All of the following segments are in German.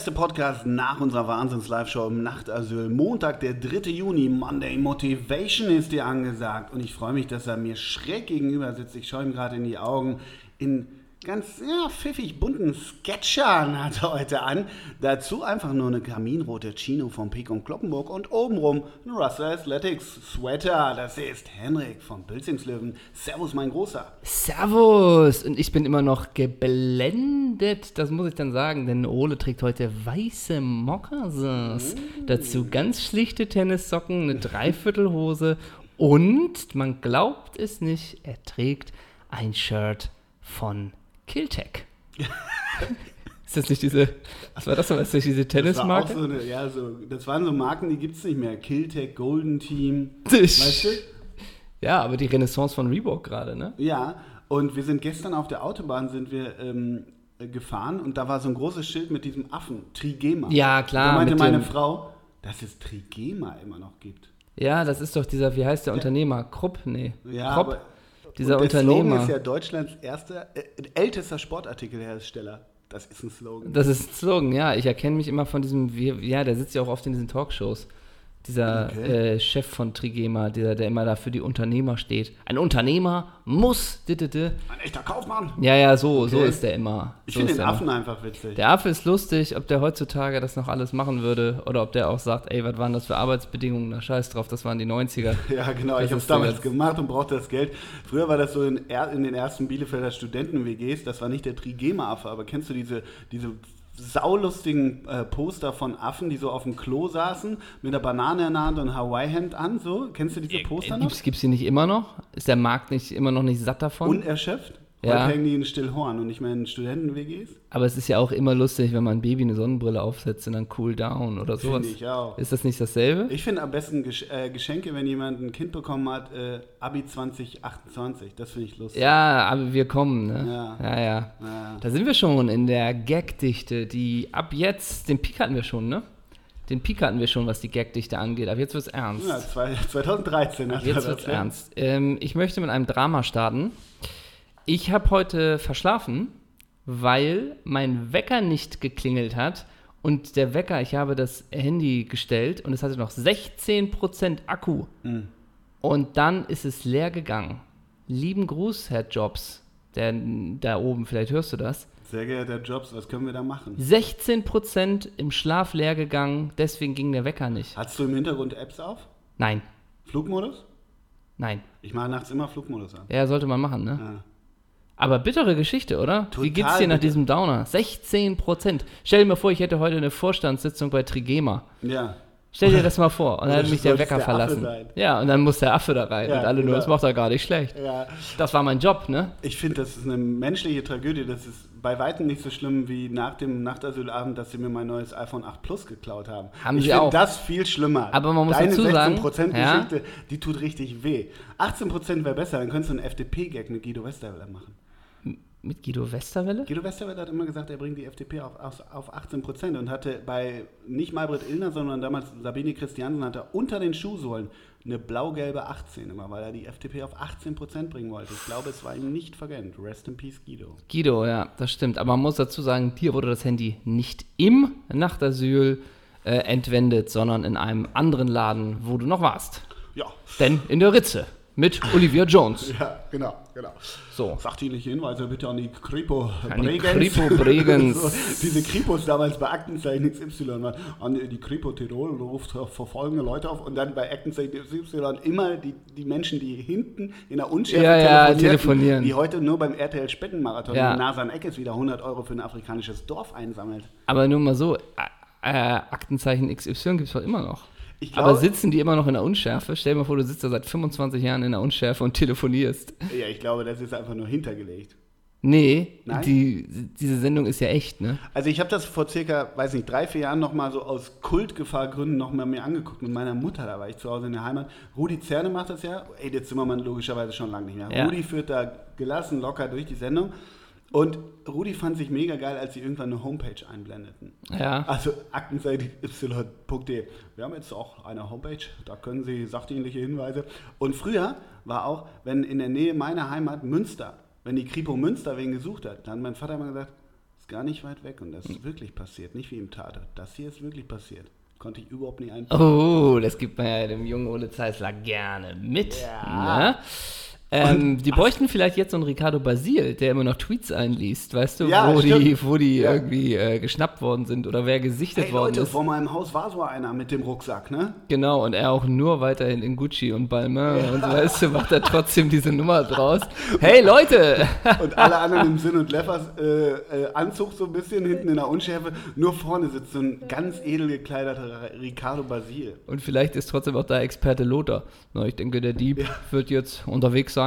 Erste Podcast nach unserer Wahnsinns-Live-Show im Nachtasyl. Montag, der 3. Juni. Monday Motivation ist dir angesagt. Und ich freue mich, dass er mir schräg gegenüber sitzt. Ich schaue ihm gerade in die Augen. In ganz ja, pfiffig bunten Sketchern hat er heute an. Dazu einfach nur eine kaminrote Chino von Pik und Kloppenburg und obenrum ein Russell Athletics Sweater. Das ist Henrik von Pilzingslöwen. Servus, mein Großer. Servus! Und ich bin immer noch geblendet, das muss ich dann sagen, denn Ole trägt heute weiße Moccasins. Dazu ganz schlichte Tennissocken, eine Dreiviertelhose und, man glaubt es nicht, er trägt ein Shirt von Kiltech. Ist das nicht diese, was war das denn, ist das diese Das war Tennismarke? so eine, ja, so, das waren so Marken, die gibt es nicht mehr. Killtech, Golden Team. Weißt du? Ja, aber die Renaissance von Reebok gerade, ne? Ja, und wir sind gestern auf der Autobahn sind wir ähm, äh, gefahren und da war so ein großes Schild mit diesem Affen, Trigema. Ja, klar, Da meinte meine dem- Frau, dass es Trigema immer noch gibt. Ja, das ist doch dieser, wie heißt der Unternehmer? Krupp? Nee. Ja, Krupp? aber dieser und der Slogan Unternehmer. ist ja Deutschlands erster, äh, ältester Sportartikelhersteller. Das ist ein Slogan. Das ist ein Slogan, ja. Ich erkenne mich immer von diesem, ja, der sitzt ja auch oft in diesen Talkshows. Dieser Okay. äh, Chef von Trigema, der, der immer da für die Unternehmer steht. Ein Unternehmer muss. di, di, di. Ein echter Kaufmann. Ja, ja, so, so Okay. ist der immer. Ich so finde den Affen einfach witzig. Immer. Der Affe ist lustig, ob der heutzutage das noch alles machen würde oder ob der auch sagt, ey, was waren das für Arbeitsbedingungen? Na, scheiß drauf, das waren die 90er. Ja, genau. Das ich habe es damals jetzt- gemacht und brauchte das Geld. Früher war das so in, in den ersten Bielefelder Studenten-WGs. Das war nicht der Trigema-Affe, aber kennst du diese, diese saulustigen äh, Poster von Affen, die so auf dem Klo saßen, mit einer Banane in der Hand und Hawaii-Hemd an? So? Kennst du diese Poster noch? Gibt's, gibt's die nicht immer noch? Ist der Markt nicht immer noch nicht satt davon? Unerschöpft? Ja. Heute hängen die in Stillhorn und nicht mehr in Studenten-WGs? Aber es ist ja auch immer lustig, wenn man ein Baby eine Sonnenbrille aufsetzt und dann cool down oder sowas. Finde ich auch. Ist das nicht dasselbe? Ich finde am besten Gesch äh, Geschenke, wenn jemand ein Kind bekommen hat, äh, Abi 2028. Das finde ich lustig. Ja, aber wir kommen, ne? Ja. ja. ja. Ja. Da sind wir schon in der Gagdichte, die ab jetzt, den Peak hatten wir schon, ne? Den Peak hatten wir schon, was die Gagdichte angeht. Aber jetzt wird's ernst. Ja, zwei, 2013 hat er Jetzt das, wird's ja. ernst. Ähm, ich möchte mit einem Drama starten. Ich habe heute verschlafen, weil mein Wecker nicht geklingelt hat. Und der Wecker, ich habe das Handy gestellt und es hatte noch 16% Akku. Mhm. Und dann ist es leer gegangen. Lieben Gruß, Herr Jobs. Der, da oben, vielleicht hörst du das. Sehr geehrter Jobs, was können wir da machen? 16% im Schlaf leer gegangen, deswegen ging der Wecker nicht. Hast du im Hintergrund Apps auf? Nein, Flugmodus? nein. Ich mache nachts immer Flugmodus an. Ja, sollte man machen, ne? Ja. Aber bittere Geschichte, oder? Total Wie geht's dir nach bitter. diesem Downer? 16 Prozent. Stell dir mal vor, ich hätte heute eine Vorstandssitzung bei Trigema. ja. Stell dir das mal vor. Und dann hat das mich der Wecker der verlassen. Ja, und dann muss der Affe da rein. Ja, und alle nur, genau. das macht er gar nicht schlecht. Ja, Das war mein Job, ne? ich finde, das ist eine menschliche Tragödie. Das ist bei weitem nicht so schlimm wie nach dem Nachtasylabend, dass sie mir mein neues iPhone 8 Plus geklaut haben. Haben ich finde das viel schlimmer. Aber man muss Deine dazu sagen, 16% ja. Geschichte, die tut richtig weh. 18% wäre besser, dann könntest du einen FDP-Gag mit Guido Westerwelle machen. Mit Guido Westerwelle? Guido Westerwelle hat immer gesagt, er bringt die FDP auf, auf, auf 18 Prozent und hatte bei nicht Malbrit Illner, sondern damals Sabine Christiansen, hat er unter den Schuhsohlen eine blau-gelbe 18 immer, weil er die FDP auf 18 Prozent bringen wollte. Ich glaube, es war ihm nicht vergönnt. Rest in peace, Guido. Guido, ja, das stimmt. Aber man muss dazu sagen, dir wurde das Handy nicht im Nachtasyl äh, entwendet, sondern in einem anderen Laden, wo du noch warst. Ja, Denn in der Ritze mit Olivia Jones. ja, genau, genau. So. Sachdienliche Hinweise bitte an die Kripo An die Kripo Bregenz. so, diese Kripos damals bei Aktenzeichen XY waren. An die Kripo Tirol ruft verfolgende Leute auf und dann bei Aktenzeichen XY immer die, die Menschen, die hinten in der Unschärfe Ja, ja, telefonieren. die heute nur beim RTL Spendenmarathon Ja. in Nasan Eckes wieder 100 Euro für ein afrikanisches Dorf einsammelt. Aber nur mal so, äh, äh, Aktenzeichen XY gibt es doch immer noch. Ich Aber glaube, sitzen die immer noch in der Unschärfe? Stell dir mal vor, du sitzt da seit 25 Jahren in der Unschärfe und telefonierst. ja, ich glaube, das ist einfach nur hintergelegt. Nee, Nein? Die, diese Sendung ist ja echt, ne? Also ich habe das vor circa, weiß nicht, drei, vier Jahren nochmal so aus Kultgefahrgründen nochmal mir angeguckt mit meiner Mutter, da war ich zu Hause in der Heimat. Rudi Zerne macht das ja, ey, der Zimmermann logischerweise schon lange nicht mehr. Ja. Rudi führt da gelassen, locker durch die Sendung und Rudi fand sich mega geil, als sie irgendwann eine Homepage einblendeten. Ja. Also aktenseite y.de. Wir haben jetzt auch eine Homepage, da können Sie sachdienliche Hinweise. Und früher war auch, wenn in der Nähe meiner Heimat Münster, wenn die Kripo Münster wen gesucht hat, dann hat mein Vater immer gesagt, es gar nicht weit weg und das ist wirklich passiert. Nicht wie im Tatort. Das hier ist wirklich passiert. Konnte ich überhaupt nicht einpacken. Oh, das gibt man ja dem jungen Ole Zeisler gerne mit. Ja. Ne? Ähm, die bräuchten vielleicht jetzt so einen Ricardo Basil, der immer noch Tweets einliest, weißt du, Ja, wo, die, wo die Ja. irgendwie äh, geschnappt worden sind oder wer gesichtet Hey worden Leute, ist. vor meinem Haus war so einer mit dem Rucksack, ne? Genau, und er auch nur weiterhin in Gucci und Balmain und so, weißt du, macht er trotzdem diese Nummer draus. Hey Leute! Und alle anderen im Sinn und Leffers äh, äh, Anzug so ein bisschen hinten in der Unschärfe. Nur vorne sitzt so ein ganz edel gekleideter Ricardo Basil. Und vielleicht ist trotzdem auch da Experte Lothar. Na, ich denke, der Dieb wird jetzt unterwegs sein,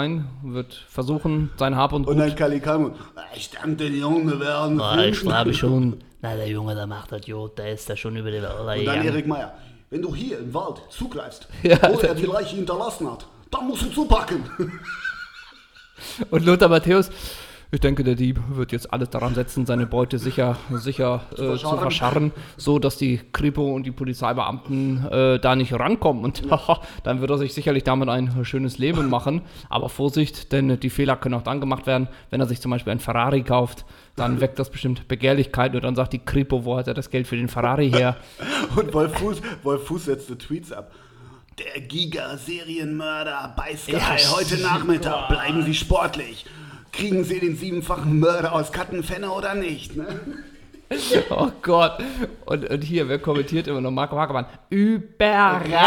wird versuchen, sein Hab und Und Gut dann Kalikamo. Ich denke, den Jungen werden Ah, ich glaube schon. Na, der Junge, der macht das gut, der ist da schon über die Und dann. Erik Meyer. Wenn du hier im Wald zugreifst, Ja, wo er die Leiche hinterlassen hat, dann musst du zupacken. Und Lothar Matthäus, ich denke, der Dieb wird jetzt alles daran setzen, seine Beute sicher, sicher äh, zu verscharren. so dass die Kripo und die Polizeibeamten äh, da nicht rankommen. Und dann wird er sich sicherlich damit ein schönes Leben machen. Aber Vorsicht, denn die Fehler können auch dann gemacht werden, wenn er sich zum Beispiel ein Ferrari kauft. Dann weckt das bestimmt Begehrlichkeiten und dann sagt die Kripo, wo hat er das Geld für den Ferrari her? Und Wolf Fuß, Wolf Fuß setzte Tweets ab. Der Giga-Serienmörder bei Sky Ja, heute Nachmittag. Bleiben Sie sportlich. Kriegen Sie den siebenfachen Mörder aus Kattenfenne oder nicht? Ne? Oh Gott. Und, und hier, wer kommentiert immer noch? Marco Hagemann. Überragend!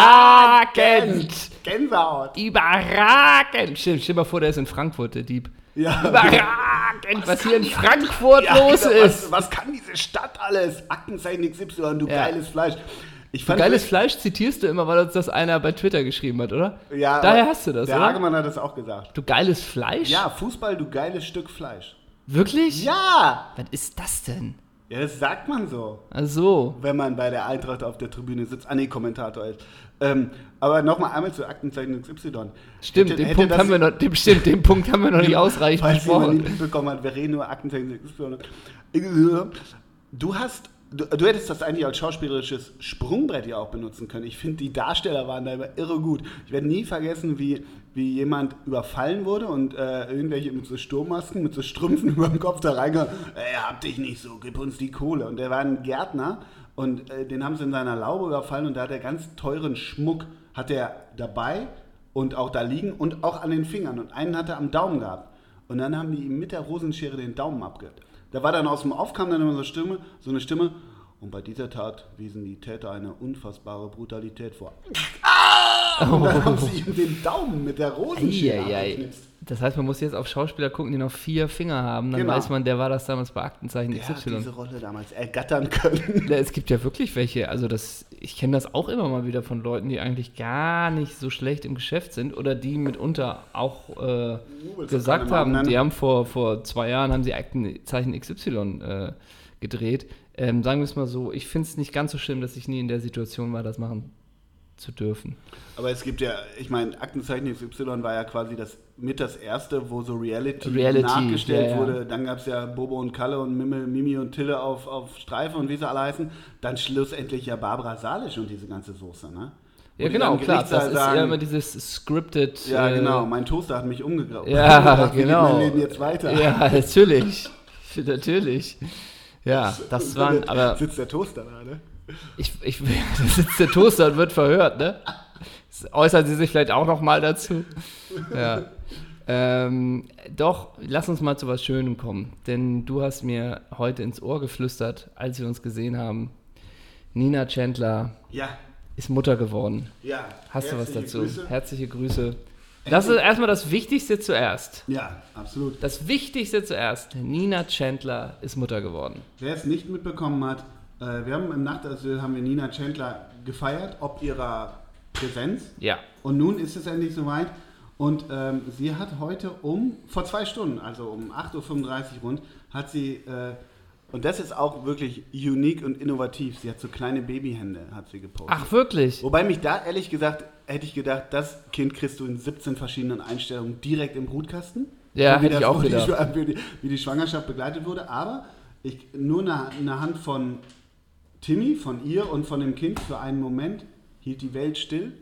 Gänsehaut. Überragend! Stell, stell mal vor, der ist in Frankfurt, der Dieb. Ja. Überragend, was, kann hier in Frankfurt Ja, los genau, ist. Was, was kann diese Stadt alles? Aktenzeichen XY, du Ja. geiles Fleisch. Ich fand Geiles Fleisch zitierst du immer, weil uns das einer bei Twitter geschrieben hat, oder? Ja, Daher hast du das, Der oder? Hagemann hat das auch gesagt. Du geiles Fleisch? Ja, Fußball, du geiles Stück Fleisch. Wirklich? Ja! Was ist das denn? Ja, das sagt man so, Also, wenn man bei der Eintracht auf der Tribüne sitzt. Ah, nee, Kommentator ist. Ähm, aber nochmal einmal zu Aktenzeichen XY. stimmt, Hätte- den, hätte Punkt haben wir noch, den, stimmt, den Punkt haben wir noch nicht ausreichend Falls jemand nicht mitbekommen hat, wir reden nur Aktenzeichen XY. Du hast, du, du hättest das eigentlich als schauspielerisches Sprungbrett ja auch benutzen können. Ich finde, die Darsteller waren da immer irre gut. Ich werde nie vergessen, wie, wie jemand überfallen wurde und äh, irgendwelche mit so Sturmmasken, mit so Strümpfen über dem Kopf da reingegangen. Ey, hab dich nicht so, gib uns die Kohle. Und der war ein Gärtner und äh, den haben sie in seiner Laube überfallen und da hat er ganz teuren Schmuck, hat er dabei und auch da liegen und auch an den Fingern. Und einen hat er am Daumen gehabt. Und dann haben die ihm mit der Rosenschere den Daumen abge. Da war dann aus dem Auf, kam dann immer so, Stimme, so eine Stimme. Und bei dieser Tat wiesen die Täter eine unfassbare Brutalität vor. Ah! Und dann haben sie ihm den Daumen mit der Rosenschere Eieiei. abgeknipst. Das heißt, man muss jetzt auf Schauspieler gucken, die noch vier Finger haben. Dann Genau. weiß man, der war das damals bei Aktenzeichen Der hat XY. diese Rolle damals ergattern können. Ja, es gibt ja wirklich welche, also das, ich kenne das auch immer mal wieder von Leuten, die eigentlich gar nicht so schlecht im Geschäft sind oder die mitunter auch äh, gesagt haben, nennen? die haben vor, vor zwei Jahren haben sie Aktenzeichen XY äh, gedreht. Ähm, sagen wir es mal so, ich finde es nicht ganz so schlimm, dass ich nie in der Situation war, das machen zu dürfen. Aber es gibt ja, ich meine, Aktenzeichen XY war ja quasi das mit das erste, wo so Reality, Reality, nachgestellt ja, wurde. Dann gab es ja Bobo und Kalle und Mimi, Mimi und Tille auf, auf Streife und wie sie alle heißen. Dann schlussendlich ja Barbara Salisch und diese ganze Soße, ne? Wo Ja, genau, klar. Das ist sagen, ja immer dieses scripted. Ja, äh, genau. Mein Toaster hat mich umgegraut. Ja, genau. mein Leben jetzt weiter? Ja, natürlich. natürlich. Ja, das waren, aber Sitzt der Toaster da, ne? Ich, ich, da sitzt der Toaster und wird verhört, ne? Äußern Sie sich vielleicht auch noch mal dazu. Ja. Ähm, doch, lass uns mal zu was Schönem kommen. Denn du hast mir heute ins Ohr geflüstert, als wir uns gesehen haben. Nina Chandler Ja, ist Mutter geworden. ja. Hast du was dazu? Grüße. Herzliche Grüße. Das ist erstmal das Wichtigste zuerst. Ja, absolut. Das Wichtigste zuerst. Nina Chandler ist Mutter geworden. Wer es nicht mitbekommen hat, äh, wir haben im Nachtasyl haben wir Nina Chandler gefeiert, ob ihrer Präsenz. Ja. Und nun ist es endlich soweit. Und ähm, sie hat heute um, vor zwei Stunden, also um 8.35 Uhr rund, hat sie, äh, und das ist auch wirklich unique und innovativ, sie hat so kleine Babyhände, hat sie gepostet. Ach, wirklich? Wobei mich da ehrlich gesagt, hätte ich gedacht, das Kind kriegst du in 17 verschiedenen Einstellungen direkt im Brutkasten. Ja, So wie hätte ich auch gedacht. Wie die, wie die Schwangerschaft begleitet wurde. Aber ich, nur eine, eine Hand von Timmy, von ihr und von dem Kind für einen Moment hielt die Welt still.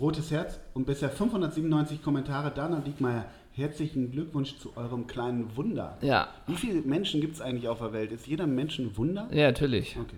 Rotes Herz und bisher 597 Kommentare. Dana Diekmeyer, herzlichen Glückwunsch zu eurem kleinen Wunder. Ja. Wie viele Menschen gibt es eigentlich auf der Welt? Ist jeder Mensch ein Wunder? Ja, natürlich. Okay.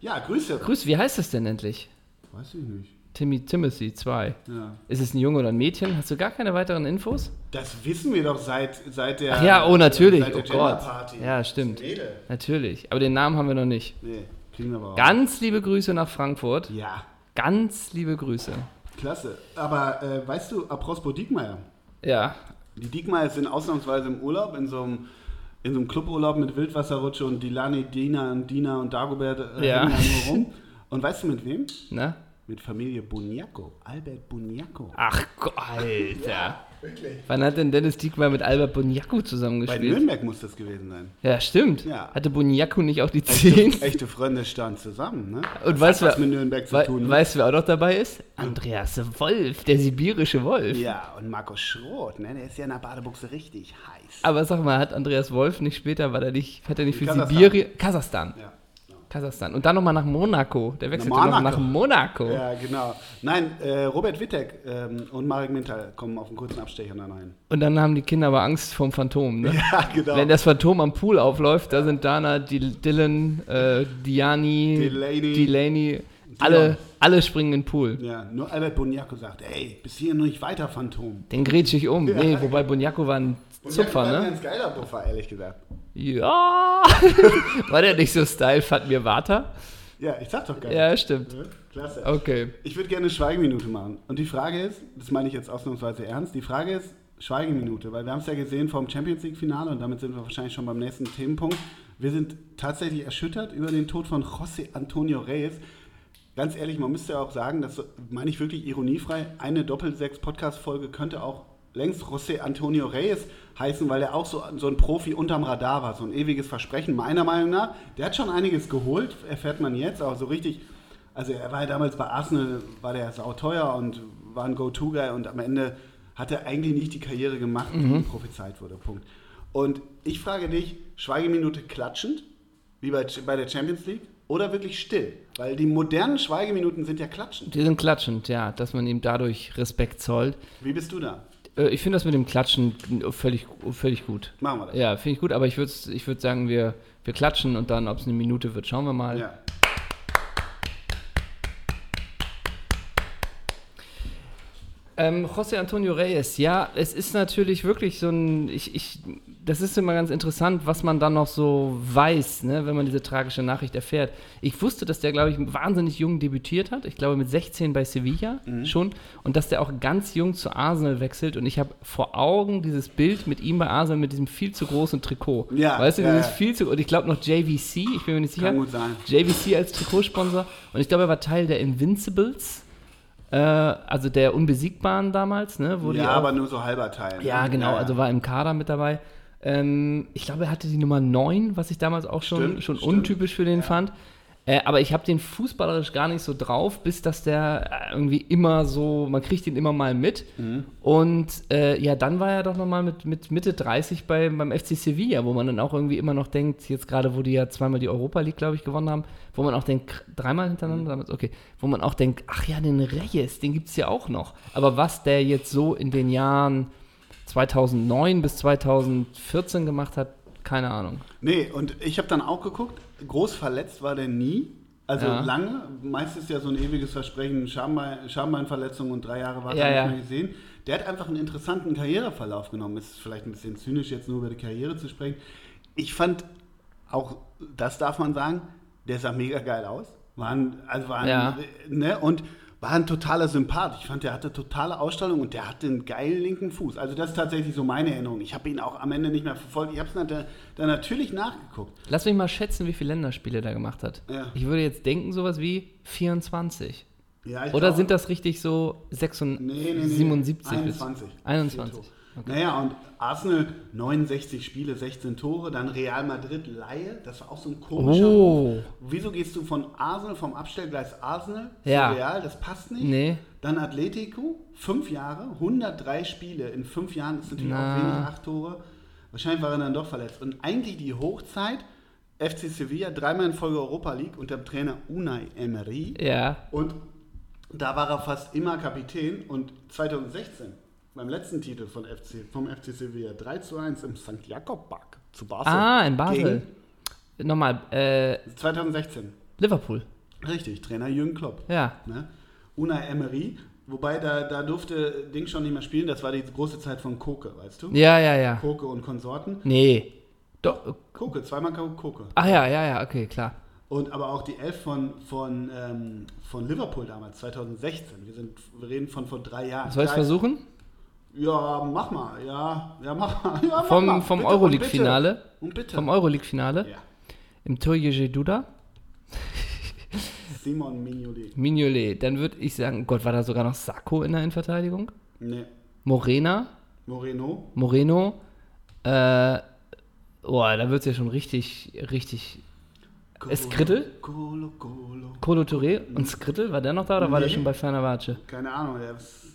Ja, Grüße. Grüß, wie heißt das denn endlich? Weiß ich nicht. Timmy Timothy 2. Ja. Ist es ein Junge oder ein Mädchen? Hast du gar keine weiteren Infos? Das wissen wir doch seit, seit der. Ach ja, oh natürlich. Seit der Oh Gott. Ja, stimmt. Natürlich. Aber den Namen haben wir noch nicht. Nee, kriegen wir aber auch. Ganz liebe Grüße nach Frankfurt. Ja, Ganz liebe Grüße. klasse. Aber äh, weißt du, apropos Diekmeyer. Ja. Die Diekmeyer sind ausnahmsweise im Urlaub, in so einem, in so einem Cluburlaub mit Wildwasserrutsche und Dilani, Dina und Dina und Dagobert äh, Ja. rum. Und weißt du mit wem? Ne? Mit Familie Buniaco. Albert Buniaco. Ach Gott, Alter. Wirklich? Wann hat denn Dennis Diekmeyer mit Albert Boniaco Bei zusammengespielt? Nürnberg muss das gewesen sein. Ja, stimmt. Ja. Hatte Boniaco nicht auch die 10? Echte Freunde standen zusammen, ne? Und das weißt hat was du, mit Nürnberg zu wei tun. ne? weißt du, wer auch noch dabei ist? Andreas Wolf, der sibirische Wolf. Ja, und Markus Schroth, ne? Der ist ja in der Badebuchse richtig heiß. Aber sag mal, hat Andreas Wolf nicht später, war der nicht, hat er nicht für Kasachstan. Sibirien, Kasachstan, Ja. Kasachstan. Und dann nochmal nach Monaco. Der wechselte Nach noch Monaco. nach Monaco. Ja, genau. Nein, äh, Robert Wittek ähm, und Marek Mintal kommen auf einen kurzen Abstecher dann rein. Und dann haben die Kinder aber Angst vorm Phantom. Ne? Ja, genau. Wenn das Phantom am Pool aufläuft, da sind Dana, Dil- Dylan, äh, Diani, Delaney. Delaney, alle, alle springen in den Pool. ja, nur Albert Boniaco sagt, ey, bis hier noch nicht weiter, Phantom. Den grätsch ich um. Nee, wobei Boniaco war ein Zupfer, war ein ne? ganz geiler Puffer, ehrlich gesagt. Ja. war der nicht so Style, fand mir Vater? Ja, ich sag doch geil. Ja, stimmt. Klasse. Okay. Ich würde gerne eine Schweigeminute machen. Und die Frage ist, das meine ich jetzt ausnahmsweise ernst, die Frage ist Schweigeminute, weil wir haben es ja gesehen vom Champions League-Finale und damit sind wir wahrscheinlich schon beim nächsten Themenpunkt. Wir sind tatsächlich erschüttert über den Tod von José Antonio Reyes. Ganz ehrlich, man müsste ja auch sagen, das meine ich wirklich ironiefrei, eine Doppel-6-Podcast-Folge könnte auch längst José Antonio Reyes heißen, weil er auch so, so ein Profi unterm Radar war, so ein ewiges Versprechen, meiner Meinung nach. Der hat schon einiges geholt, erfährt man jetzt, aber so richtig, also er war ja damals bei Arsenal, war der sauteuer und war ein Go-To-Guy und am Ende hat er eigentlich nicht die Karriere gemacht, die prophezeit wurde, Punkt. Und ich frage dich, Schweigeminute klatschend, wie bei, bei der Champions League, oder wirklich still? Weil die modernen Schweigeminuten sind ja klatschend. Die sind klatschend, ja, dass man ihm dadurch Respekt zollt. Wie bist du da? Äh, Ich finde das mit dem Klatschen völlig, völlig gut. Machen wir das. Ja, finde ich gut, aber ich würde ich würd sagen, wir, wir klatschen und dann, ob es eine Minute wird, schauen wir mal. Ja. Ähm, José Antonio Reyes, ja, es ist natürlich wirklich so ein, ich, ich, das ist immer ganz interessant, was man dann noch so weiß, ne, wenn man diese tragische Nachricht erfährt. Ich wusste, dass der, glaube ich, wahnsinnig jung debütiert hat, ich glaube mit 16 bei Sevilla schon, und dass der auch ganz jung zu Arsenal wechselt und ich habe vor Augen dieses Bild mit ihm bei Arsenal mit diesem viel zu großen Trikot. Ja, weißt du, ja, dieses ja. viel zu, und ich glaube noch JVC, ich bin mir nicht sicher. Kann gut sein. JVC als Trikotsponsor. Und ich glaube, er war Teil der Invincibles, äh, also der Unbesiegbaren damals, ne? Ja, aber nur so halber Teil. ne? ja, genau, Ja, ja. also war im Kader mit dabei. Ähm, ich glaube, er hatte die Nummer 9, was ich damals auch schon, Stimmt, schon stimmt. untypisch für den fand. Äh, aber ich habe den fußballerisch gar nicht so drauf, bis dass der äh, irgendwie immer so, man kriegt ihn immer mal mit. Mhm. Und äh, ja, dann war er doch nochmal mit, mit Mitte 30 bei, beim FC Sevilla, wo man dann auch irgendwie immer noch denkt, jetzt gerade, wo die ja zweimal die Europa League, glaube ich, gewonnen haben, wo man auch denkt, dreimal hintereinander, damals, okay, wo man auch denkt, ach ja, den Reyes, den gibt es ja auch noch. Aber was der jetzt so in den Jahren 2009 bis 2014 gemacht hat, keine Ahnung. Nee, und ich habe dann auch geguckt, groß verletzt war der nie. Also Ja. lange, meistens ja so ein ewiges Versprechen, Schambein, Schambeinverletzung und drei Jahre war Ja, er ja. nicht mehr gesehen. Der hat einfach einen interessanten Karriereverlauf genommen. Ist vielleicht ein bisschen zynisch, jetzt nur über die Karriere zu sprechen. Ich fand, auch das darf man sagen, der sah mega geil aus. War ein, also war ein, Ja. ne, und war ein totaler Sympath. Ich fand, der hatte totale Ausstrahlung und der hatte einen geilen linken Fuß. Also das ist tatsächlich so meine Erinnerung. Ich habe ihn auch am Ende nicht mehr verfolgt. Ich habe es dann, dann natürlich nachgeguckt. Lass mich mal schätzen, wie viele Länderspiele der gemacht hat. Ja. Ich würde jetzt denken, sowas wie 24. Ja, Oder glaube- sind das richtig so 76, Nee, nee, nee, 77 21. bis 21? Naja, und Arsenal 69 Spiele, 16 Tore, dann Real Madrid Laie, das war auch so ein komischer Oh. Wieso gehst du von Arsenal, vom Abstellgleis Arsenal Ja. zu Real, das passt nicht. Nee. Dann Atletico, fünf Jahre, 103 Spiele in fünf Jahren, das ist natürlich Na. auch wenig, acht Tore. Wahrscheinlich war er dann doch verletzt. Und eigentlich die Hochzeit, FC Sevilla, dreimal in Folge Europa League unter dem Trainer Unai Emery. Ja. Und da war er fast immer Kapitän und 2016 beim letzten Titel von FC, vom FC Sevilla 3 zu 1 im St. Jakob Park zu Basel. Ah, in Basel. Nochmal, äh, Gegen 2016. Liverpool. Richtig, Trainer Jürgen Klopp. Ja. Ne? Unai Emery, wobei da, da durfte Ding schon nicht mehr spielen, das war die große Zeit von Koke, weißt du? Ja, ja, ja. Koke und Konsorten. Nee. Doch. Koke, zweimal Koke. Ach ja, ja, ja, okay, klar. Und aber auch die Elf von, von, ähm, von Liverpool damals, 2016. Wir, sind, wir reden von vor drei Jahren. Soll ich Da- versuchen? Ja, mach mal. Ja, ja mach mal. Ja, mach Vom, mal. vom Euroleague-Finale. Und bitte. Vom Euroleague-Finale. ja. Im Tor Jeje Duda. Simon Mignolet. Mignolet. Dann würde ich sagen, Gott, war da sogar noch Sacco in der Innenverteidigung? Nee. Morena. Moreno. Moreno. Äh, boah, da wird es ja schon richtig, richtig. Skrittel? Colo, Colo. Colo Touré und Skrittel, war der noch da oder war der Nee. schon bei Fenerbahce? Keine Ahnung, der ist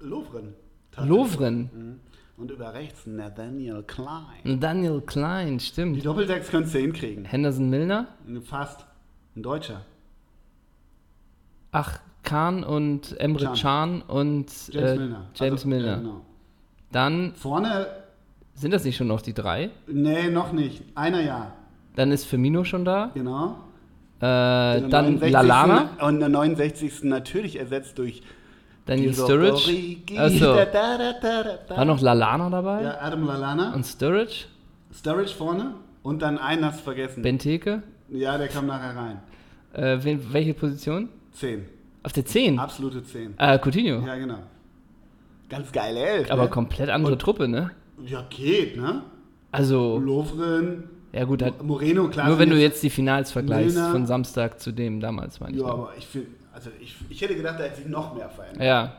Lovren. Lovren. Und über rechts Nathaniel Klein. Daniel Klein, Die stimmt. Doppelsechs könntest du hinkriegen. Henderson Milner. Fast. Ein Deutscher. Ach, Kahn und Emre Can. Can und James äh, Milner. James Also, Milner. ja, genau. Dann Vorne, sind das nicht schon noch die drei? nee, noch nicht. Einer ja. Dann ist Firmino schon da. Genau. Äh, dann 69. Lalana, Und der 69. natürlich ersetzt durch Daniel Sturridge. Da. War noch Lalana dabei? Ja, Adam Lallana. Und Sturridge? Sturridge vorne. Und dann einen hast du vergessen. Benteke? ja, der kam nachher rein. Äh, wen, welche Position? 10. Auf der 10? Absolute 10. Äh, Coutinho. Ja, genau. Ganz geile Elf. Aber ne? komplett andere Truppe, ne? Ja, geht, ne? Also, Lovren, ja gut, hat, Moreno, klar. nur wenn du jetzt die Finals vergleichst Milner. von Samstag zu dem damals, meine ich. Ja, aber ich finde, also ich, ich hätte gedacht, da hätte sich noch mehr verändert. Ja.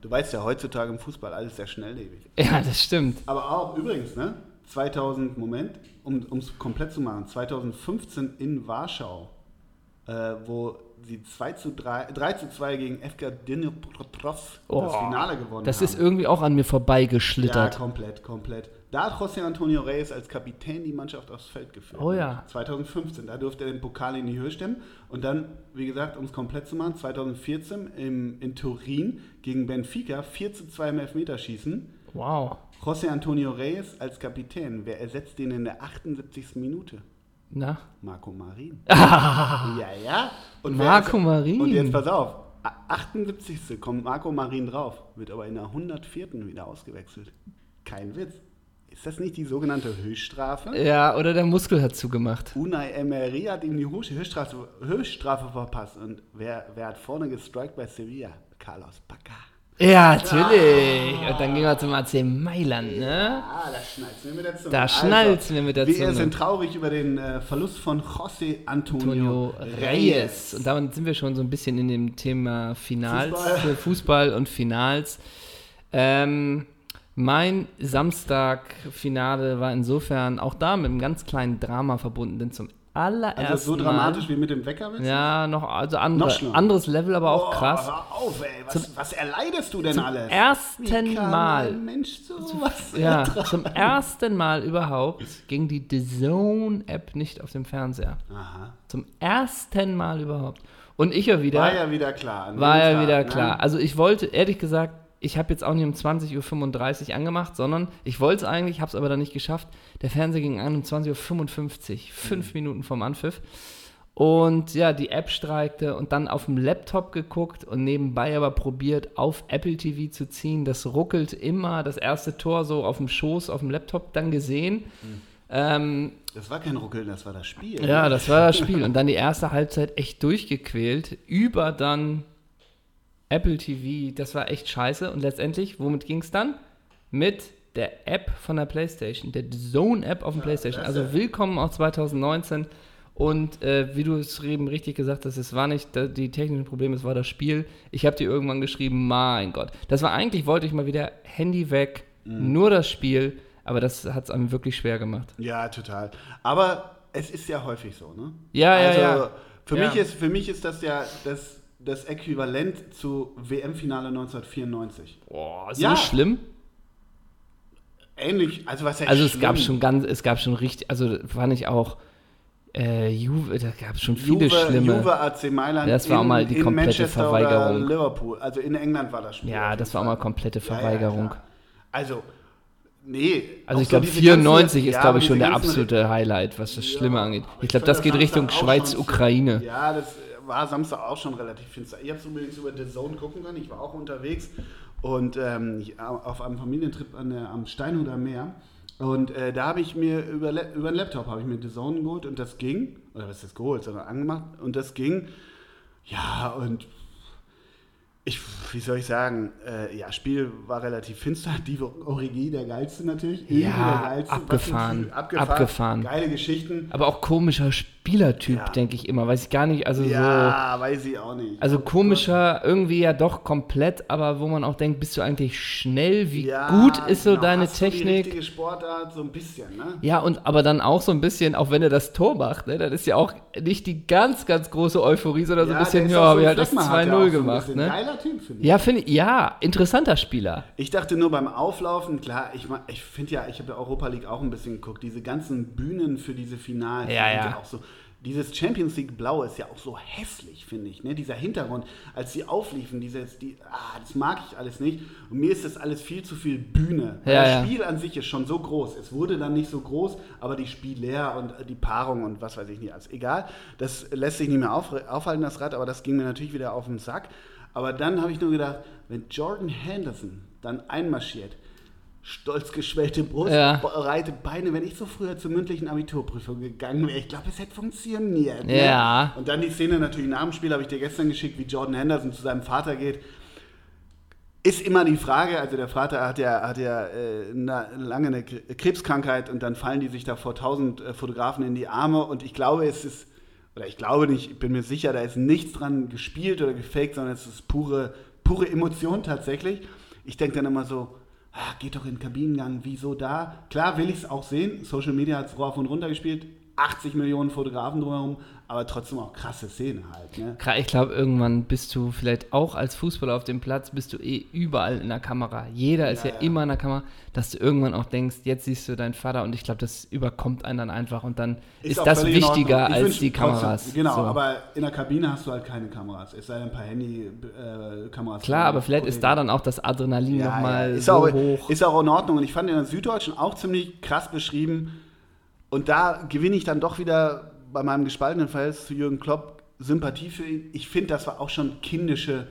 Du weißt ja, heutzutage im Fußball alles sehr schnelllebig. ja, das stimmt. Aber auch übrigens, ne? 2000, Moment, um es komplett zu machen, 2015 in Warschau, äh, wo sie 2 zu 3, 3 zu 2 gegen FK Dnipropetrovsk Oh, das Finale gewonnen Das haben. ist irgendwie auch an mir ja, vorbeigeschlittert. komplett, komplett. Da hat José Antonio Reyes als Kapitän die Mannschaft aufs Feld geführt. Oh ja. 2015, da durfte er den Pokal in die Höhe stemmen. Und dann, wie gesagt, um es komplett zu machen, 2014 im, in Turin gegen Benfica 4 zu 2 im Elfmeterschießen. wow. José Antonio Reyes als Kapitän. Wer ersetzt den in der 78. Minute? Na? Marco Marin. ja, ja. Und Marco ist- Marin. Und jetzt pass auf. A- 78. kommt Marco Marin drauf, wird aber in der 104. wieder ausgewechselt. Kein Witz. Ist das nicht die sogenannte Höchststrafe? Ja, oder der Muskel hat zugemacht. Unai Emery hat ihm die Höch- Höchststrafe, Höchststrafe verpasst. Und wer, wer hat vorne gestrikt bei Sevilla? Carlos Bacca. Ja, natürlich. Und dann gehen wir zum AC Mailand, ne? Ah, da schnallt's mir mit der Zunge. Da schnallt's mir mit der Wir Zunge. sind traurig über den äh, Verlust von José Antonio Antonio, Reyes. Und damit sind wir schon so ein bisschen in dem Thema Finals, Fußball. Fußball, Fußball und Finals. Ähm, mein Samstag-Finale war insofern auch da mit einem ganz kleinen Drama verbunden, denn zum allerersten Also so Mal, dramatisch wie mit dem Wecker? Ja, noch, also andere, Noch anderes Level, aber auch Boah, krass. Hör auf, ey. Was, was erleidest du denn alles? ersten Mal. Ein Mensch sowas Ja, ertragen? zum ersten Mal überhaupt ging die The Zone-App nicht auf dem Fernseher. Aha. Zum ersten Mal überhaupt. Und ich ja wieder. War ja wieder klar. War ja wieder ne? klar. Also ich wollte, ehrlich gesagt, ich habe jetzt auch nicht um 20.35 Uhr angemacht, sondern ich wollte es eigentlich, habe es aber dann nicht geschafft. Der Fernseher ging an um 20.55 Uhr, fünf Minuten vom Anpfiff. Und ja, die App streikte und dann auf dem Laptop geguckt und nebenbei aber probiert, auf Apple TV zu ziehen. Das ruckelt immer, das erste Tor so auf dem Schoß, auf dem Laptop dann gesehen. Ähm, Das war kein Ruckeln, das war das Spiel. ja, das war das Spiel. Und dann die erste Halbzeit echt durchgequält. Über dann Apple TV, das war echt scheiße. Und letztendlich, womit ging es dann? Mit der App von der PlayStation, der Zone-App auf dem PlayStation. Also willkommen auch 2019. Und äh, wie du es eben richtig gesagt hast, es war nicht die technischen Probleme, es war das Spiel. Ich habe dir irgendwann geschrieben, mein Gott. Das war eigentlich, wollte ich mal wieder Handy weg, nur das Spiel. Aber das hat es einem wirklich schwer gemacht. Ja, total. Aber es ist ja häufig so, ne? Ja, ja, also, ja. Für, Ja. Mich ist, für mich ist das ja das, das Äquivalent zu WM-Finale 1994. Boah, so Ja. schlimm? Ähnlich, also was heißt Also es schlimm? gab schon ganz, es gab schon richtig, also fand ich auch, Äh, Juve, da gab es schon viele Juve, schlimme. Juve AC Mailand. Das war auch mal die in komplette Manchester Verweigerung. Liverpool. Also in England war das Spiel. ja, das war auch mal komplette Ja, ja, Verweigerung. klar. also, nee. also ich so glaube, diese 94 ganze- ist, ja, glaube ich, schon der ganzen- absolute Highlight, was das Schlimme Ja, angeht. Ich glaube, das geht Richtung Schweiz-Ukraine. Ja, das war Samstag auch schon relativ finster. Ich habe es übrigens über The Zone gucken können. Ich war auch unterwegs und ähm, ich- auf einem Familientrip an der, am Steinhuder Meer. Und äh, da habe ich mir über, über einen Laptop habe ich mir The Zone geholt und das ging. Oder was ist das geholt, sondern angemacht und das ging. Ja, und ich, wie soll ich sagen, äh, ja, Spiel war relativ finster. Die Origi, der geilste natürlich. Ja, der geilste. abgefahren, Typ. abgefahren. Geile Geschichten. Aber auch komischer Spielertyp, Ja. denke ich immer. Weiß ich gar nicht. Also so. Ja, weiß ich auch nicht. Also komischer, irgendwie ja doch komplett, aber wo man auch denkt, bist du eigentlich schnell? Wie Ja, gut ist so genau, deine hast du Die Technik? richtige Sportart, so ein bisschen, ne? Ja, und aber dann auch so ein bisschen, auch wenn er das Tor macht, ne, dann ist ja auch nicht die ganz, ganz große Euphorie, sondern so ein bisschen, ja, habe so ich ein halt das Fleckmann, hat der 2-0 auch so ein gemacht, bisschen. ne? Geiler Typ, finde ich. Ja, finde ja, interessanter Spieler. Ich dachte nur beim Auflaufen, klar, ich, ich finde ja, ich habe ja Europa League auch ein bisschen geguckt, diese ganzen Bühnen für diese Finals. Ja, ja. auch so, dieses Champions League Blau ist ja auch so hässlich, finde ich. Ne? Dieser Hintergrund, als sie aufliefen, dieses, die, ah, das mag ich alles nicht. Und mir ist das alles viel zu viel Bühne. Ja, das ja. Spiel an sich ist schon so groß. Es wurde dann nicht so groß, aber die Spiellehrer und die Paarung und was weiß ich nicht, alles egal. Das lässt sich nicht mehr auf, aufhalten, das Rad, aber das ging mir natürlich wieder auf den Sack. Aber dann habe ich nur gedacht, wenn Jordan Henderson dann einmarschiert, stolz geschwellte Brust, Ja. breite Beine, wenn ich so früher zur mündlichen Abiturprüfung gegangen wäre, ich glaube, es hätte funktioniert. ne? Ja. Und dann die Szene natürlich nach dem Spiel, habe ich dir gestern geschickt, wie Jordan Henderson zu seinem Vater geht. Ist immer die Frage, also der Vater hat ja, hat ja äh, na, lange eine Kre- Krebskrankheit und dann fallen die sich da vor tausend äh, Fotografen in die Arme und ich glaube, es ist, oder ich glaube nicht, ich bin mir sicher, da ist nichts dran gespielt oder gefaked, sondern es ist pure, pure Emotion tatsächlich. Ich denke dann immer so, ah, geht doch in den Kabinengang, wieso da? Klar will ich es auch sehen, Social Media hat es rauf und runter gespielt, 80 Millionen Fotografen drumherum, aber trotzdem auch krasse Szene halt. Ne? Ich glaube, irgendwann bist du vielleicht auch als Fußballer auf dem Platz, bist du eh überall in der Kamera. Jeder ist ja, Ja, ja. immer in der Kamera, dass du irgendwann auch denkst, jetzt siehst du deinen Vater und ich glaube, das überkommt einen dann einfach und dann ist, auch das wichtiger als wünsch die trotzdem- Kameras. Genau, So. aber in der Kabine hast du halt keine Kameras. Es sei denn ein paar Handy-Kameras. Klar, aber vielleicht ist da dann auch das Adrenalin ja, nochmal ist so auch, hoch. Ist auch in Ordnung. Und ich fand in der Süddeutschen auch ziemlich krass beschrieben. Und da gewinne ich dann doch wieder bei meinem gespaltenen Verhältnis zu Jürgen Klopp Sympathie für ihn. Ich finde, das war auch schon kindische,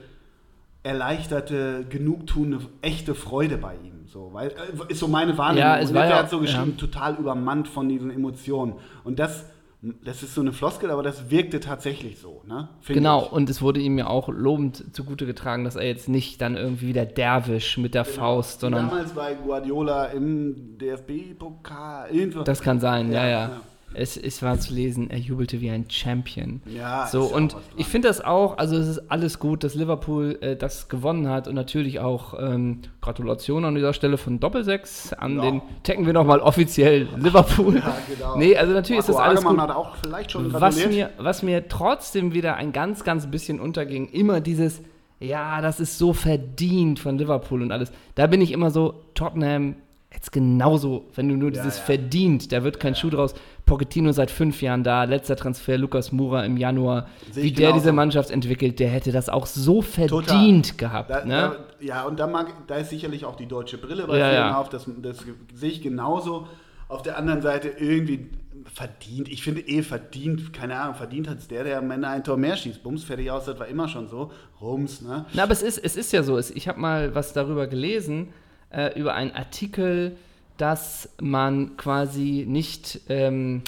erleichterte, genugtuende, echte Freude bei ihm. So, weil, äh, ist so meine Wahrnehmung. Ja, es Und war er ja- hat so geschrieben, ja. total übermannt von diesen Emotionen. Und das, das ist so eine Floskel, aber das wirkte tatsächlich so. Ne? Genau, ich. und es wurde ihm ja auch lobend zugute getragen, dass er jetzt nicht dann irgendwie wieder Derwisch mit der Faust, sondern Damals bei Guardiola im DFB-Pokal. das kann sein, ja, Ja, ja. Es, es war zu lesen, er jubelte wie ein Champion. Ja, So, und ich finde das auch, also es ist alles gut, dass Liverpool äh, das gewonnen hat und natürlich auch ähm, Gratulation an dieser Stelle von Doppelsechs an Ja. den, tacken wir nochmal offiziell Liverpool. Ja, genau. Nee, also natürlich ist das Marco alles Hagemann gut. hat auch vielleicht schon Was mir, was mir trotzdem wieder ein ganz, ganz bisschen unterging, immer dieses, ja, das ist so verdient von Liverpool und alles. Da bin ich immer so, Tottenham, jetzt genauso, wenn du nur Ja, dieses ja. verdient, da wird kein Schuh draus. Pochettino seit fünf Jahren da, letzter Transfer, Lukas Mura im Januar. Wie der genauso. diese Mannschaft entwickelt, der hätte das auch so verdient Total. gehabt. Da, ne? da, ja, und da, mag, da ist sicherlich auch die deutsche Brille bei Ja, ja. auf. Das, das sehe ich genauso. Auf der anderen Seite irgendwie verdient. Ich finde eh verdient, keine Ahnung, verdient hat es der, der am Ende ein Tor mehr schießt. Bums, fertig aus, das war immer schon so. Rums, ne? Na, aber es ist, es ist ja so. Ich habe mal was darüber gelesen, äh, über einen Artikel, dass man quasi nicht, ähm,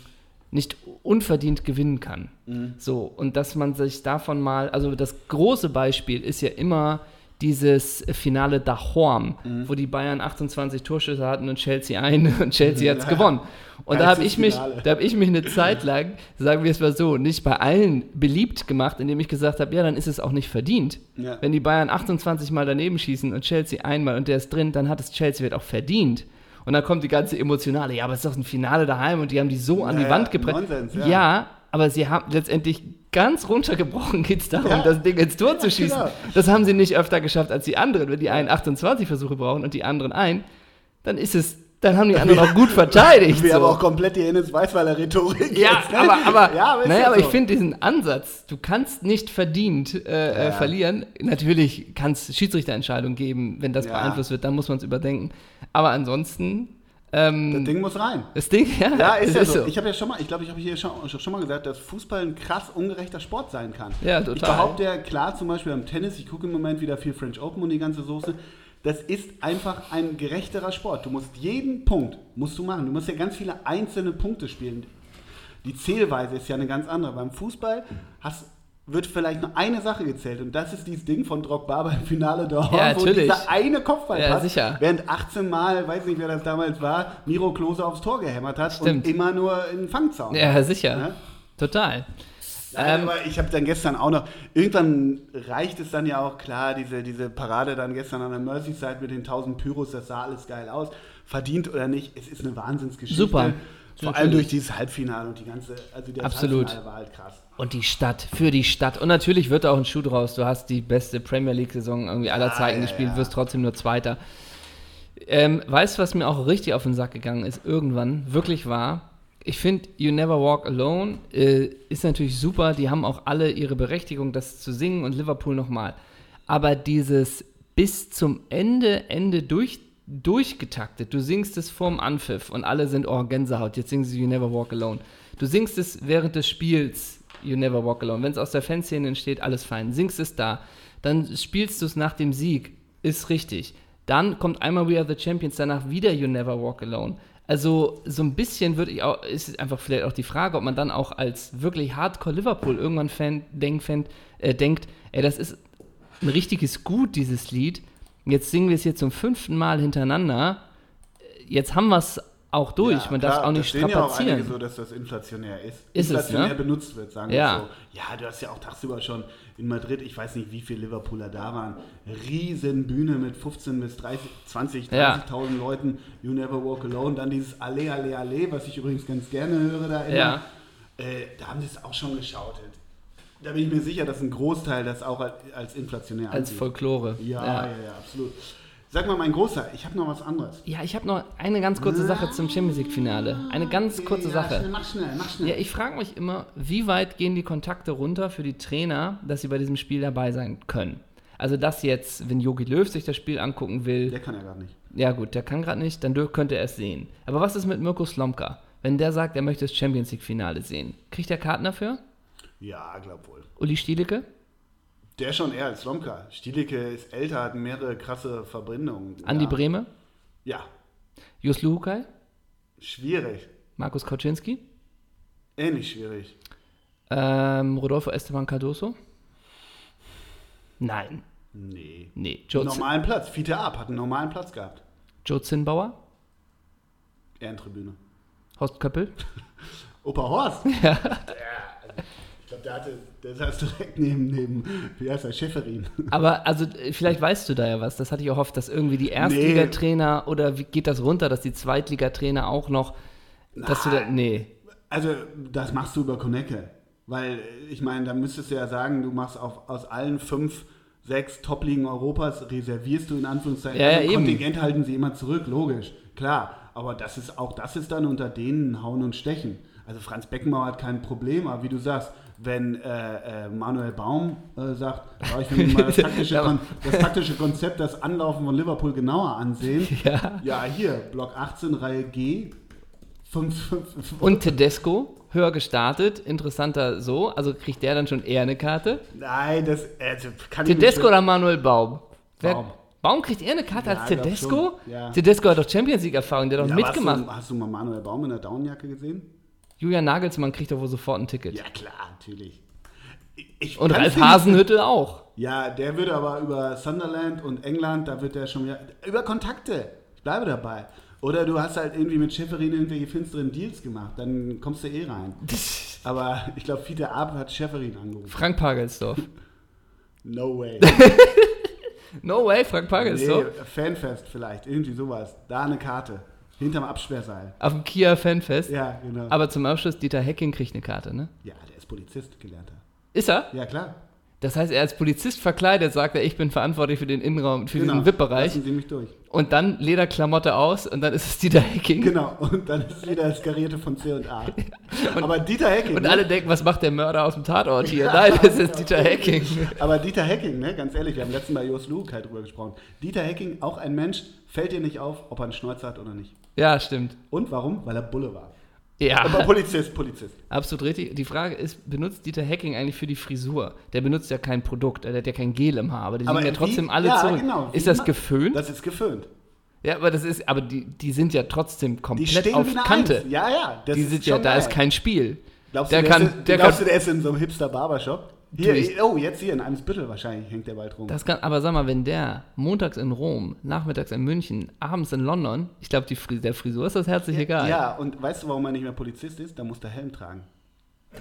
nicht unverdient gewinnen kann. So, und dass man sich davon mal, also das große Beispiel ist ja immer dieses Finale Dahorm, wo die Bayern 28 Torschüsse hatten und Chelsea ein und Chelsea hat es gewonnen. Und da habe ich mich, da habe ich mich eine Zeit lang, sagen wir es mal so, nicht bei allen beliebt gemacht, indem ich gesagt habe, ja, dann ist es auch nicht verdient. Ja. Wenn die Bayern 28 Mal daneben schießen und Chelsea einmal und der ist drin, dann hat es Chelsea wird auch verdient. Und dann kommt die ganze emotionale, ja, aber es ist doch ein Finale daheim und die haben die so an Ja, die Wand ja, gepresst. Nonsens, ja. ja. Aber sie haben letztendlich ganz runtergebrochen geht es darum, Ja. das Ding ins Tor zu schießen. genau. Das haben sie nicht öfter geschafft als die anderen. Wenn die einen 28 Versuche brauchen und die anderen ein, dann ist es dann haben die anderen auch gut verteidigt. Wir so. haben auch komplett die Hennes Weißweiler Rhetorik. Ja, jetzt, ne? aber, aber, ja, aber, naja, ja aber so. ich finde diesen Ansatz, du kannst nicht verdient äh, äh, Ja. verlieren. Natürlich kann es Schiedsrichterentscheidungen geben, wenn das Ja. beeinflusst wird, dann muss man es überdenken. Aber ansonsten, ähm, das Ding muss rein. das Ding, ja, Ja, ist ja so. Ich habe ja schon mal, ich glaube, ich habe hier schon, schon mal gesagt, dass Fußball ein krass ungerechter Sport sein kann. Ja, Ich total. behaupte ja klar, zum Beispiel am Tennis, ich gucke im Moment wieder viel French Open und die ganze Soße. Das ist einfach ein gerechterer Sport. Du musst jeden Punkt musst du machen. Du musst ja ganz viele einzelne Punkte spielen. Die Zählweise ist ja eine ganz andere. Beim Fußball hast, wird vielleicht nur eine Sache gezählt und das ist dieses Ding von Drogba beim Finale der Horn, Ja, wo natürlich. dieser eine Kopfball Ja, sicher. während 18 Mal, weiß nicht wer das damals war, Miro Klose aufs Tor gehämmert hat Stimmt. und immer nur in den Fangzaun. ja, sicher. Ja? Total. Nein, Ähm, aber ich habe dann gestern auch noch, irgendwann reicht es dann ja auch klar, diese, diese Parade dann gestern an der Merseyside mit den 1000 Pyros, das sah alles geil aus. Verdient oder nicht, es ist eine Wahnsinnsgeschichte. Super. Vor allem durch dieses Halbfinale und die ganze, also das Absolut. Halbfinale war halt krass. Und die Stadt, für die Stadt. Und natürlich wird da auch ein Schuh draus. Du hast die beste Premier League-Saison irgendwie aller Zeiten ja, gespielt, ja. wirst trotzdem nur Zweiter. Ähm, weißt du, was mir auch richtig auf den Sack gegangen ist, irgendwann, wirklich war? Ich finde, You Never Walk Alone äh, ist natürlich super. Die haben auch alle ihre Berechtigung, das zu singen und Liverpool nochmal. Aber dieses bis zum Ende, Ende durch, durchgetaktet, du singst es vorm Anpfiff und alle sind, oh, Gänsehaut, jetzt singen sie You Never Walk Alone. Du singst es während des Spiels, You Never Walk Alone. Wenn es aus der Fanszene entsteht, alles fein. Singst es da. Dann spielst du es nach dem Sieg. Ist richtig. Dann kommt einmal We Are the Champions, danach wieder You Never Walk Alone. Also so ein bisschen würde ich auch, ist einfach vielleicht auch die Frage, ob man dann auch als wirklich Hardcore Liverpool irgendwann Fan, denk, Fan, äh, denkt, ey, das ist ein richtiges Gut, dieses Lied. Jetzt singen wir es hier zum fünften Mal hintereinander. Jetzt haben wir es auch durch. Ja, man darf auch nicht das sehen ja auch einige strapazieren. so, dass das inflationär ist. Ist es, inflationär ne? benutzt wird, sagen Ja. wir so. Ja, du hast ja auch tagsüber schon in Madrid, ich weiß nicht, wie viele Liverpooler da waren, riesen Bühne mit 15 bis 30, 20, 30.000 Ja. Leuten, You Never Walk Alone, dann dieses Alle, Alle, Alle, was ich übrigens ganz gerne höre da immer. Ja. Äh, da haben sie es auch schon geschautet. Da bin ich mir sicher, dass ein Großteil das auch als, als inflationär Als ansieht. Folklore. Ja, ja, ja, absolut. Sag mal, mein Großer, ich habe noch was anderes. Ja, ich habe noch eine ganz kurze Sache zum Champions League-Finale. Eine ganz kurze ja, Sache. Schnell, mach schnell, mach schnell. Ja, ich frage mich immer, wie weit gehen die Kontakte runter für die Trainer, dass sie bei diesem Spiel dabei sein können? Also, dass jetzt, wenn Jogi Löw sich das Spiel angucken will, Der kann ja gar nicht. ja gut, der kann gerade nicht, dann könnte er es sehen. Aber was ist mit Mirko Slomka? Wenn der sagt, er möchte das Champions League-Finale sehen, kriegt er Karten dafür? Ja, glaub wohl. Uli Stielicke? Der schon eher als Slomka. Stielicke ist älter, hat mehrere krasse Verbindungen. Andi ja. Brehme? Ja, Jus Luhukai? schwierig. Markus Kauczynski? Ähnlich schwierig. Ähm, Rodolfo Esteban Cardoso? Nein. Nee. Nee. Joe, Z Normalen Platz. Fiete Ab hat einen normalen Platz gehabt. Joe Zinnbauer? Ehrentribüne. Horst Köppel? Opa Horst? Ja. Ich glaube, der hatte, der saß direkt neben, neben, wie heißt er, Schäferin. Aber also vielleicht weißt du da ja was. Das hatte ich auch hofft, dass irgendwie die Erstligatrainer oder wie geht das runter, dass die Zweitligatrainer auch noch, dass du da, nee. Also, das machst du über Konecke. Weil, ich meine, da müsstest du ja sagen, du machst auf, aus allen fünf, sechs Top-Ligen Europas, reservierst du in Anführungszeichen. Ja, ja, also eben. Kontingent halten sie immer zurück, logisch. Klar. Aber das ist auch das ist dann unter denen Hauen und Stechen. Also Franz Beckenbauer hat kein Problem, aber wie du sagst, wenn äh, äh, Manuel Baum äh, sagt, ja, ich will mir mal das taktische, Kon das taktische Konzept, das Anlaufen von Liverpool genauer ansehen. Ja. Ja, hier, Block 18, Reihe G. 5, 5, Und Tedesco, höher gestartet, interessanter so, also kriegt der dann schon eher eine Karte. Nein, das also, kann ich Tedesco nicht. oder Manuel Baum? Baum. Baum kriegt eher eine Karte Ja, als Tedesco? ja. Tedesco hat doch Champions League-Erfahrung, der hat doch Ja, mitgemacht. Hast du, hast du mal Manuel Baum in der Downjacke gesehen? Julian Nagelsmann kriegt doch wohl sofort ein Ticket. Ja, klar, natürlich. Ich Und Ralf Hasenhüttel auch. Ja, der würde aber über Sunderland und England, da wird der schon wieder. Über Kontakte. Ich bleibe dabei. Oder du hast halt irgendwie mit Schäferin irgendwelche finsteren Deals gemacht, dann kommst du eh rein. Aber ich glaube, Fiete Ab hat Schäferin angerufen. Frank Pagelsdorf. No way. No way, Frank nee, Pagelsdorf. Fanfest vielleicht, irgendwie sowas. Da eine Karte. Hinterm Absperrseil. Auf dem Kia Fanfest. Ja, genau. Aber zum Abschluss, Dieter Hecking kriegt eine Karte, ne? ja, der ist Polizist, gelernter. Ist er? Ja, klar. Das heißt, er als Polizist verkleidet sagt er, ich bin verantwortlich für den Innenraum, für Genau. diesen VIP-Bereich. Lassen Sie mich durch. und dann Lederklamotte aus und dann ist es Dieter Hecking. Genau, und dann ist wieder das Karierte von C&A. Aber Dieter Hecking, Und ne? alle denken, was macht der Mörder aus dem Tatort hier? Nein, das ist Dieter Hecking. aber Dieter Hecking, ne, ganz ehrlich, wir haben letztens bei Jos Luke halt drüber gesprochen. Dieter Hecking, auch ein Mensch, fällt dir nicht auf, ob er einen Schnäuzer hat oder nicht. Ja, stimmt. Und warum? Weil er Bulle war. Ja. Aber Polizist, Polizist. Absolut richtig. Die Frage ist, benutzt Dieter Hacking eigentlich für die Frisur? Der benutzt ja kein Produkt, der hat ja kein Gel im Haar, aber die liegen ja wie- trotzdem alle ja, zurück. Genau, ist wie das geföhnt? Das ist geföhnt. ja, aber das ist, aber die, die sind ja trotzdem komplett auf wie Kante. Eins. Ja, ja. Das Die ist sind ja, da geil. ist kein Spiel. Glaubst der du, kann- der, ist, der glaubst kann- du, der ist in so einem Hipster-Barbershop? Hier, oh, jetzt hier in Eimsbüttel wahrscheinlich hängt der bald rum. Das kann, aber sag mal, wenn der montags in Rom, nachmittags in München, abends in London, ich glaube, der Frisur ist das herzlich egal. ja, und weißt du, warum er nicht mehr Polizist ist? Da muss der Helm tragen.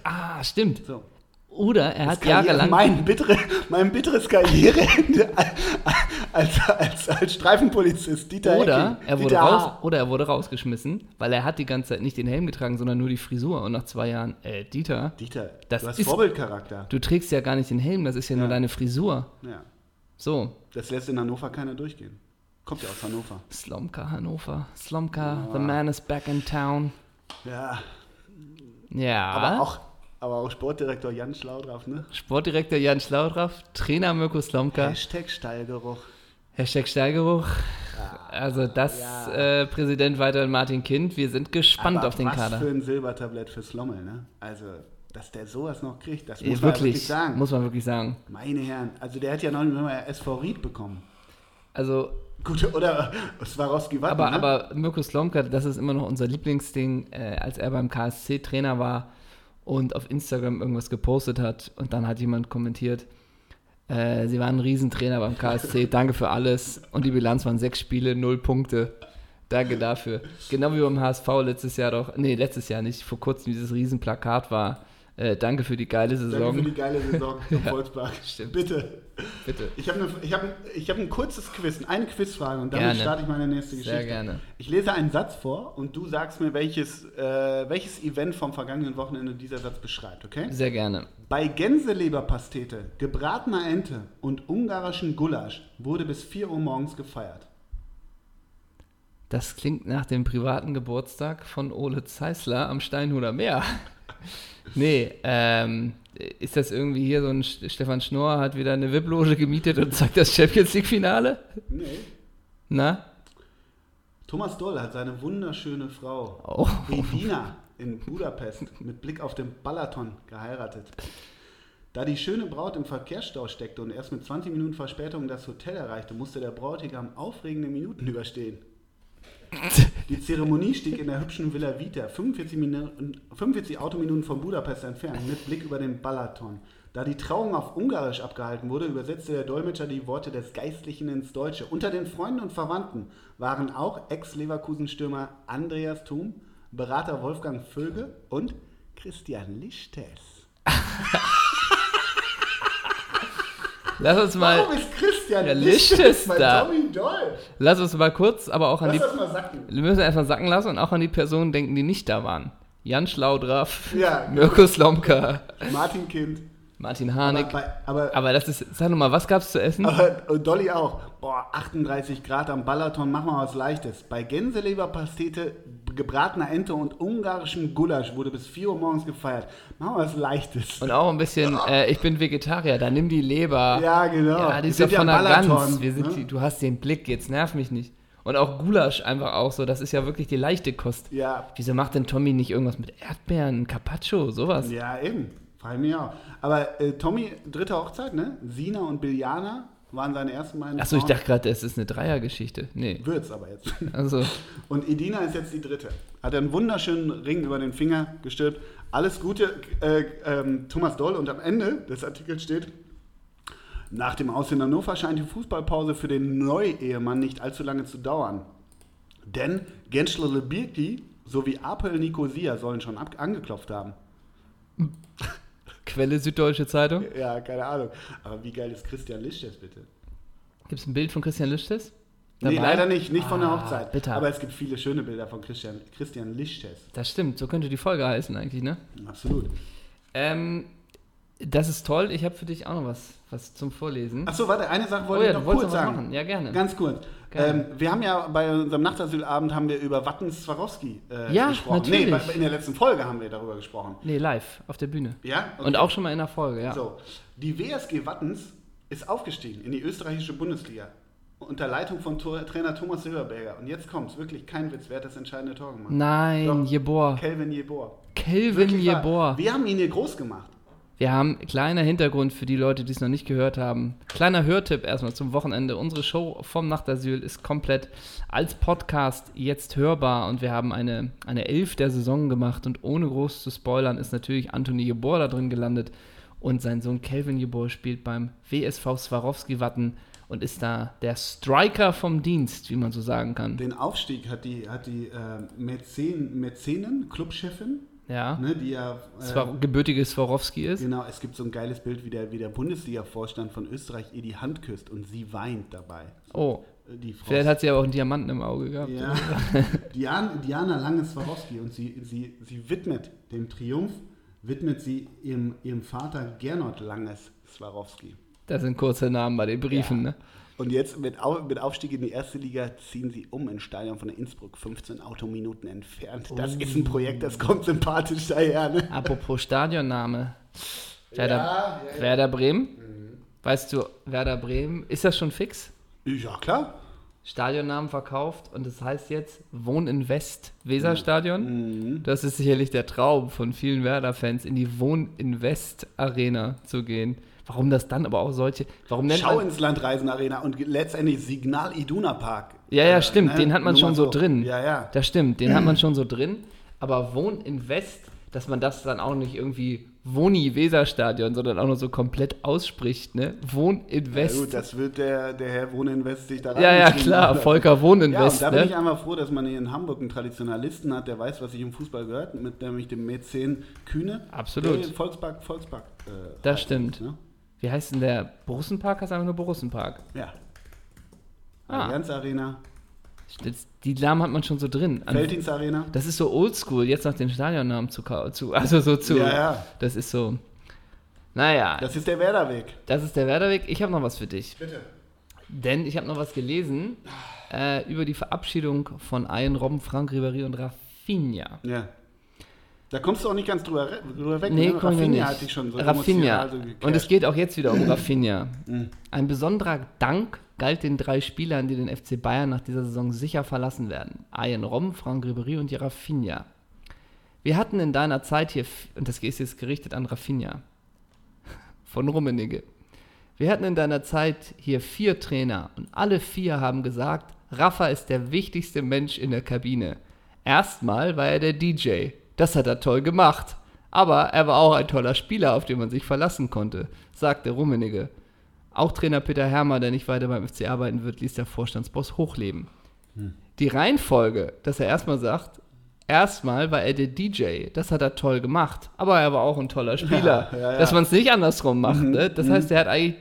Ah, stimmt. So. Oder er hat Karriere- jahrelang. Mein, bittere, mein bitteres Karriereende als, als, als Streifenpolizist. Dieter Oder er, wurde Dieter raus, oder er wurde rausgeschmissen, weil er hat die ganze Zeit nicht den Helm getragen, sondern nur die Frisur. Und nach zwei Jahren, äh, Dieter, Dieter, Das du hast ist- Vorbildcharakter. du trägst ja gar nicht den Helm, das ist ja, nur Ja. deine Frisur. Ja. So, Das lässt in Hannover keiner durchgehen. Kommt ja aus Hannover. Slomka Hannover. Slomka, the man is back in town. Ja, Ja. aber auch, aber auch Sportdirektor Jan Schlaudraff, ne? Sportdirektor Jan Schlaudraff, Trainer Mirko Slomka, Hashtag Stallgeruch. Hashtag Steigeruch. Also das Ja. äh, Präsident weiterhin Martin Kind. Wir sind gespannt Aber auf den was Kader. für ein Silbertablett für Slommel, ne? Also, dass der sowas noch kriegt, das muss Äh, man ja wirklich, wirklich sagen. muss man wirklich sagen. Meine Herren, also der hat ja noch nicht mal SV Ried bekommen. Also Gut, oder Swarovski Watten, Aber, ne? aber Mirko Slomka, das ist immer noch unser Lieblingsding, äh, als er beim KSC Trainer war und auf Instagram irgendwas gepostet hat und dann hat jemand kommentiert, äh, sie waren ein Riesentrainer beim KSC, danke für alles und die Bilanz waren sechs Spiele, null Punkte. Danke dafür. Genau wie beim HSV letztes Jahr doch, nee, letztes Jahr nicht, vor kurzem dieses Riesenplakat war, äh, danke für die geile Danke Saison. für die geile Saison im Volkspark. stimmt. Bitte. Bitte. Ich habe ich hab, ich hab ein kurzes Quiz, eine Quizfrage und damit Gerne. starte ich meine nächste Geschichte. Sehr gerne. Ich lese einen Satz vor und du sagst mir, welches, äh, welches Event vom vergangenen Wochenende dieser Satz beschreibt, okay? Sehr gerne. Bei Gänseleberpastete, gebratener Ente und ungarischen Gulasch wurde bis 4 Uhr morgens gefeiert. Das klingt nach dem privaten Geburtstag von Ole Zeisler am Steinhuder Meer. Nee, ähm, ist das irgendwie hier so ein St- Stefan Schnorr hat wieder eine VIP-Loge gemietet und zeigt das Champions League-Finale? Nee. Na? Thomas Doll hat seine wunderschöne Frau Oh. Edina in Budapest mit Blick auf den Balaton geheiratet. Da die schöne Braut im Verkehrsstau steckte und erst mit 20 Minuten Verspätung das Hotel erreichte, musste der Bräutigam aufregende Minuten überstehen. Die Zeremonie stieg in der hübschen Villa Vita, 45, Minuten, 45 Autominuten von Budapest entfernt, mit Blick über den Balaton. Da die Trauung auf Ungarisch abgehalten wurde, übersetzte der Dolmetscher die Worte des Geistlichen ins Deutsche. Unter den Freunden und Verwandten waren auch Ex-Leverkusen-Stürmer Andreas Thum, Berater Wolfgang Vöge und Christian Lichtes. Lass uns mal, Warum ist Christian Ja, Lichtes bei da. Tommy Doll? lass uns mal kurz, aber auch an Lass die, das mal sacken. wir müssen erstmal sacken lassen und auch an die Personen denken, die nicht da waren. Jan Schlaudraff, Ja. Mirko Slomka, Martin Kind. Martin Aber, Harnik. bei, aber, Aber das ist, sag nochmal, was gab's zu essen? aber und Dolly auch. Boah, 38 Grad am Balaton, mach mal was Leichtes. Bei Gänseleberpastete, gebratener Ente und ungarischem Gulasch wurde bis 4 Uhr morgens gefeiert. Mach mal was Leichtes. Und auch ein bisschen, äh, ich bin Vegetarier, da nimm die Leber. Ja, genau. Ja, die Wir ist ja von der Gans. Wir sind ne? die, du hast den Blick, jetzt nerv mich nicht. Und auch Gulasch einfach auch so, das ist ja wirklich die leichte Kost. Ja, Wieso macht denn Tommy nicht irgendwas mit Erdbeeren, Carpaccio, sowas? ja, eben. Frage mich auch. Aber äh, Tommy, dritte Hochzeit, ne? Sina und Biljana waren seine ersten beiden Achso, ich dachte gerade, es ist eine Dreiergeschichte. Nee. Wird's aber jetzt. Also, Und Edina ist jetzt die dritte. Hat einen wunderschönen Ring über den Finger gestülpt. Alles Gute, äh, ähm, Thomas Doll. Und am Ende des Artikels steht, nach dem Aus in Hannover scheint die Fußballpause für den Neu-Ehemann nicht allzu lange zu dauern. Denn Genschler Birki sowie Apel Nicosia sollen schon ab angeklopft haben. Quelle Süddeutsche Zeitung. Ja, keine Ahnung. Aber wie geil ist Christian Lischtes bitte? Gibt es ein Bild von Christian Lischtes? Nee, Dabei? leider nicht, nicht von der Ah, Hochzeit. bitter. Aber es gibt viele schöne Bilder von Christian, Christian Lischtes. Das stimmt, so könnte die Folge heißen eigentlich, ne? Absolut. Ähm, Das ist toll. Ich habe für dich auch noch was, was zum Vorlesen. Achso, warte, eine Sache oh wollte ja, ich noch kurz sagen. machen. Ja, gerne. Ganz kurz. Ähm, wir haben ja bei unserem Nachtasylabend haben wir über Wattens Swarovski äh, Ja, gesprochen. natürlich. Nee, bei, in der letzten Folge haben wir darüber gesprochen. Nee, live auf der Bühne. Ja? Okay. Und auch schon mal in der Folge, ja. So, die WSG Wattens ist aufgestiegen in die österreichische Bundesliga unter Leitung von Tor Trainer Thomas Silberberger. Und jetzt kommt's, wirklich kein Witz, wer hat das entscheidende Tor gemacht? Nein, Doch. Jebor. Kelvin Jebor. Kelvin. Jebor. Wir haben ihn hier groß gemacht. Wir haben kleiner Hintergrund für die Leute, die es noch nicht gehört haben. Kleiner Hörtipp erstmal zum Wochenende. Unsere Show vom Nachtasyl ist komplett als Podcast jetzt hörbar und wir haben eine, eine Elf der Saison gemacht und ohne groß zu spoilern ist natürlich Anthony Jeboer da drin gelandet und sein Sohn Kelvin Jeboer spielt beim WSV Swarovski Watten und ist da der Striker vom Dienst, wie man so sagen kann. Den Aufstieg hat die, hat die äh, Mäzen, Mäzenen, Clubchefin, Ja, ne, die ja. Äh, gebürtige Swarovski ist. Genau, es gibt so ein geiles Bild, wie der, wie der Bundesliga-Vorstand von Österreich ihr die Hand küsst und sie weint dabei. Oh, Äh, Die Frau vielleicht hat sie aber auch einen Diamanten im Auge gehabt. Ja, Diana, Diana Lange-Swarovski und sie, sie, sie widmet dem Triumph, widmet sie ihrem, ihrem Vater Gernot Langes-Swarovski. Das sind kurze Namen bei den Briefen, Ja. ne? Und jetzt mit, mit Aufstieg in die erste Liga ziehen sie um ins Stadion von der Innsbruck, 15 Autominuten entfernt. Das ist ein Projekt, das kommt sympathisch daher. Ne? Apropos Stadionname. Werder, Ja, ja, ja. Werder Bremen. Weißt du, Werder Bremen, ist das schon fix? Ja, klar. Stadionnamen verkauft und das heißt jetzt Wohn in West Weserstadion. Das ist sicherlich der Traum von vielen Werder-Fans, in die Wohn in West Arena zu gehen. Warum das dann aber auch solche, warum nennt Schau man, ins Land Reisen Arena und letztendlich Signal Iduna Park. Ja, ja, Äh, stimmt, ne? den hat man Nur schon so drin. Ja, ja. Das stimmt, den hat man schon so drin. Aber Wohn in West, dass man das dann auch nicht irgendwie Woni Weserstadion, sondern auch nur so komplett ausspricht, ne? Wohn in Ja, West. gut, das wird der, der Herr Wohninvest sich da Ja, ja, klar, haben. Volker Wohn in Ja, West, und da bin ich ne? einfach froh, dass man hier in Hamburg einen Traditionalisten hat, der weiß, was sich im Fußball gehört, mit nämlich dem Mäzen Kühne. Absolut. Volkspark, Volkspark. Äh, Das heißt, stimmt. Ne? Wie heißt denn der Borussenpark? Heißt einfach nur Borussenpark. Ja. Ah. Allianz Arena, Das, die Namen hat man schon so drin. Felddienst Arena. Das ist so oldschool, jetzt noch den Stadionnamen zu, zu also so zu. Ja, ja. Das ist so. Naja, Das ist der Werderweg. das ist der Werderweg. Ich habe noch was für dich. Bitte. Denn ich habe noch was gelesen äh, über die Verabschiedung von Ian Robben, Frank Ribéry und Rafinha. Ja. Da kommst du auch nicht ganz drüber, drüber weg. Nee, ne? nicht. hatte ich schon so Rafinha. emotional so gecatcht. und es geht auch jetzt wieder um Rafinha. Mhm. Ein besonderer Dank galt den drei Spielern, die den FC Bayern nach dieser Saison sicher verlassen werden. Ian Robben, Frank Ribéry und die Rafinha. Wir hatten in deiner Zeit hier, und das ist jetzt gerichtet an Rafinha, von Rummenigge. Wir hatten in deiner Zeit hier vier Trainer und alle vier haben gesagt, Rafa ist der wichtigste Mensch in der Kabine. Erstmal war er der DJ. Das hat er toll gemacht. Aber er war auch ein toller Spieler, auf den man sich verlassen konnte, sagte Rummenigge. Auch Trainer Peter Hermer, der nicht weiter beim FC arbeiten wird, ließ der Vorstandsboss hochleben. Die Reihenfolge, dass er erstmal sagt, erstmal war er der DJ, das hat er toll gemacht, aber er war auch ein toller Spieler. Ja, ja, ja. Dass man es nicht andersrum macht. Ne? Das heißt, er hat eigentlich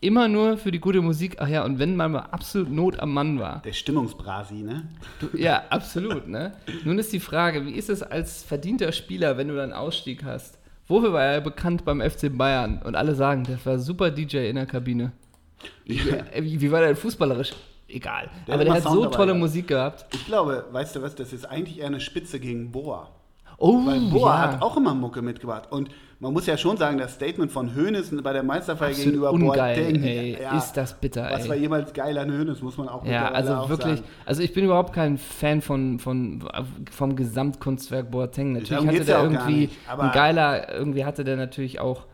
immer nur für die gute Musik, ach ja, und wenn man mal absolut Not am Mann war. Der Stimmungsbrasi, ne? Du, ja, absolut, ne? Nun ist die Frage, wie ist es als verdienter Spieler, wenn du dann Ausstieg hast? Wofür war er bekannt beim FC Bayern? Und alle sagen, der war super DJ in der Kabine. Wie, wie, wie war der denn fußballerisch? Egal. Der Aber der hat Sound so dabei tolle gehabt. Musik gehabt. Ich glaube, weißt du was, das ist eigentlich eher eine Spitze gegen Boa. Oh, Weil Boa ja. hat auch immer Mucke mitgebracht. Und man muss ja schon sagen, das Statement von Hoeneß bei der Meisterfeier Absolut gegenüber ungeil, Boateng, ey. Ist das bitter, Was ey. war jemals geil an Hoeneß, muss man auch Ja, also auch wirklich, sagen. also ich bin überhaupt kein Fan von, von, vom Gesamtkunstwerk Boateng. Natürlich hatte der ja irgendwie nicht, ein geiler, irgendwie hatte der natürlich auch,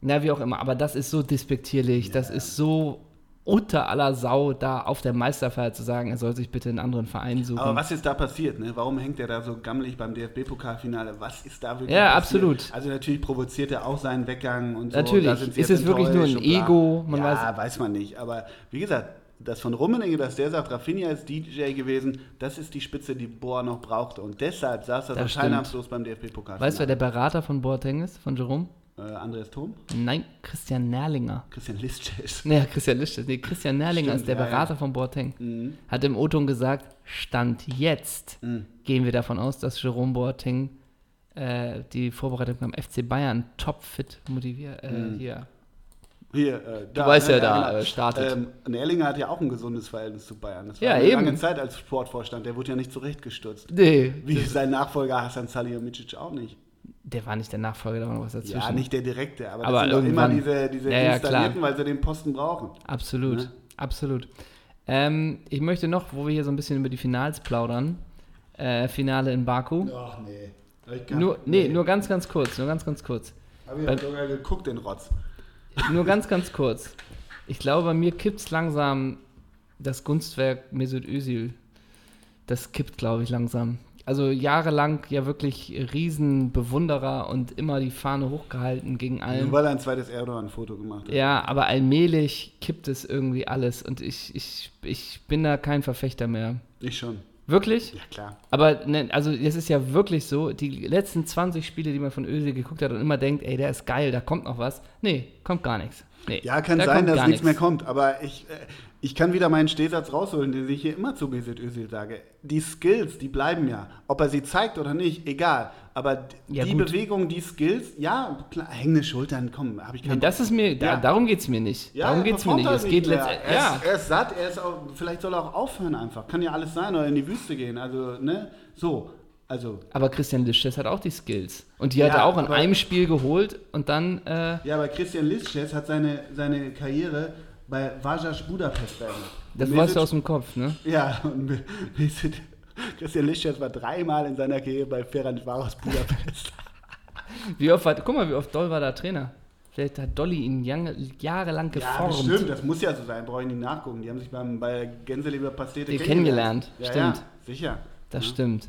na wie auch immer, aber das ist so despektierlich, das ist so unter aller Sau, da auf der Meisterfeier zu sagen, er soll sich bitte einen anderen Verein suchen. Aber was ist da passiert? Ne? Warum hängt er da so gammelig beim DFB-Pokalfinale? Was ist da wirklich Ja, passiert? absolut. Also natürlich provoziert er auch seinen Weggang und so. Natürlich. Sie Ist es wirklich nur ein und. Ego? Man ja, weiß- weiß man nicht. Aber wie gesagt, das von Rummenigge, dass der sagt, Rafinha ist DJ gewesen, das ist die Spitze, die Boa noch brauchte. Und deshalb saß er so Das teilnahmslos beim DFB-Pokalfinale. weißt du, wer der Berater von Boateng ist, von Jerome? Äh, Andreas Thom? Nein, Christian Nerlinger. Christian Lisches. Naja, Christian Lischtes. Nee, Christian Nerlinger Stimmt, ist der ja, ja. Berater von Boateng. Mhm. Hat im O-Ton gesagt, Stand jetzt Mhm. gehen wir davon aus, dass Jerome Boateng äh, die Vorbereitung beim FC Bayern topfit motiviert. Äh, Mhm. Hier. Hier, äh, da, weißt ja, da, genau. startet. Ähm, und Erlinger hat ja auch ein gesundes Verhältnis zu Bayern. Das war Ja, eine eben. lange Zeit als Sportvorstand. Der wurde ja nicht zurechtgestürzt. Nee, Wie sein Nachfolger Hasan Salihamidzic auch nicht. Der war nicht der Nachfolger, da war noch was dazwischen. Ja, nicht der direkte, aber, das Aber sind doch immer diese, diese Ja, ja, Installierten, klar. weil sie den Posten brauchen. Absolut, Ne? absolut. Ähm, ich möchte noch, wo wir hier so ein bisschen über die Finals plaudern, äh, Finale in Baku. Ach nee. Kann- Nur, nee, nur ganz, ganz kurz, nur ganz, ganz kurz. Hab ich beim- sogar geguckt, den Rotz. Nur ganz, ganz kurz. Ich glaube, bei mir kippt es langsam das Gunstwerk Mesut Özil. Das kippt, glaube ich, langsam. Also jahrelang ja wirklich Riesenbewunderer und immer die Fahne hochgehalten gegen Nur allen. weil er ein zweites Erdogan-Foto gemacht hat. Ja, aber allmählich kippt es irgendwie alles und ich, ich, ich bin da kein Verfechter mehr. Ich schon. Wirklich? Ja, klar. Aber ne, also es ist ja wirklich so, die letzten 20 Spiele, die man von Özil geguckt hat und immer denkt, ey, der ist geil, da kommt noch was. Nee, kommt gar nichts. Nee, Ja, kann da sein, dass nichts mehr kommt, aber ich, äh, ich kann wieder meinen Stehsatz rausholen, den ich hier immer zu Mesut Özil sage. Die Skills, die bleiben ja. Ob er sie zeigt oder nicht, egal. Aber Ja, die gut. Bewegung, die Skills, ja, klar, hängende Schultern, komm, habe ich Nee, keinen das ist mir, da, Ja. darum geht es mir nicht. Ja, darum geht es mir nicht. halt Es geht letztendlich. er, ist, er ist satt, er ist auch, vielleicht soll er auch aufhören einfach. Kann ja alles sein oder in die Wüste gehen. Also, ne? So. Also, aber Christian Lischtes hat auch die Skills. Und die hat Ja, er auch in aber- einem Spiel geholt und dann, äh, ja, aber Christian Lisches hat seine, seine Karriere bei Vajas Budapest beendet. das weißt du aus dem Kopf, ne? Ja, und Mesut, Christian Lisches war dreimal in seiner Karriere bei Ferencvaros Budapest. Wie oft war, guck mal, wie oft Doll war da Trainer. Vielleicht hat Dolly ihn jange, jahrelang ja, geformt. bestimmt, das muss ja so sein, brauche ich nicht nachgucken. Die haben sich beim, bei Gänseleber Pastete Die kennengelernt, Ja, stimmt. Ja, sicher. Das ja. stimmt.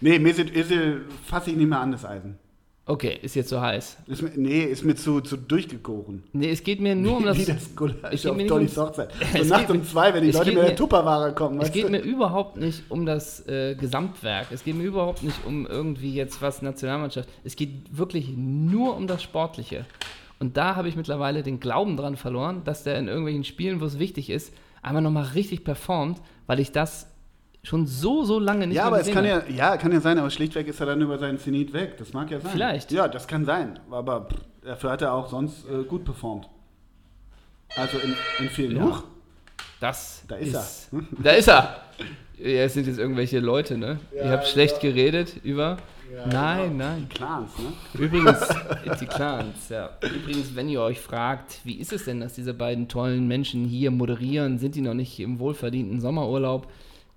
Nee, Mesut Özil fasse ich nicht mehr an, das Eisen. Okay, ist jetzt so heiß. Ist nee, ist mir zu, zu durchgekoren. Nee, es geht mir nur um das. Wie das Gulasch auf Dollys Hochzeit. Es So nachts um zwei, wenn die Leute mit der Tupperware kommen. Es geht du? mir überhaupt nicht um das äh, Gesamtwerk. Es geht mir überhaupt nicht um irgendwie jetzt was Nationalmannschaft. Es geht wirklich nur um das Sportliche. Und da habe ich mittlerweile den Glauben dran verloren, dass der in irgendwelchen Spielen, wo es wichtig ist, einmal nochmal richtig performt, weil ich das schon so, so lange nicht ja, mehr aber es kann habe. ja, ja, kann ja sein, aber schlichtweg ist er dann über seinen Zenit weg. Das mag ja sein. Vielleicht. Ja, das kann sein. Aber pff, dafür hat er auch sonst äh, gut performt. Also in, in vielen Ja. Das Da ist er. Hm? Da ist er. Ja, es sind jetzt irgendwelche Leute, ne? Ihr habt schlecht geredet über. nein, nein. Clans, ne? Übrigens, die Clans, ja. Übrigens, wenn ihr euch fragt, wie ist es denn, dass diese beiden tollen Menschen hier moderieren, sind die noch nicht im wohlverdienten Sommerurlaub?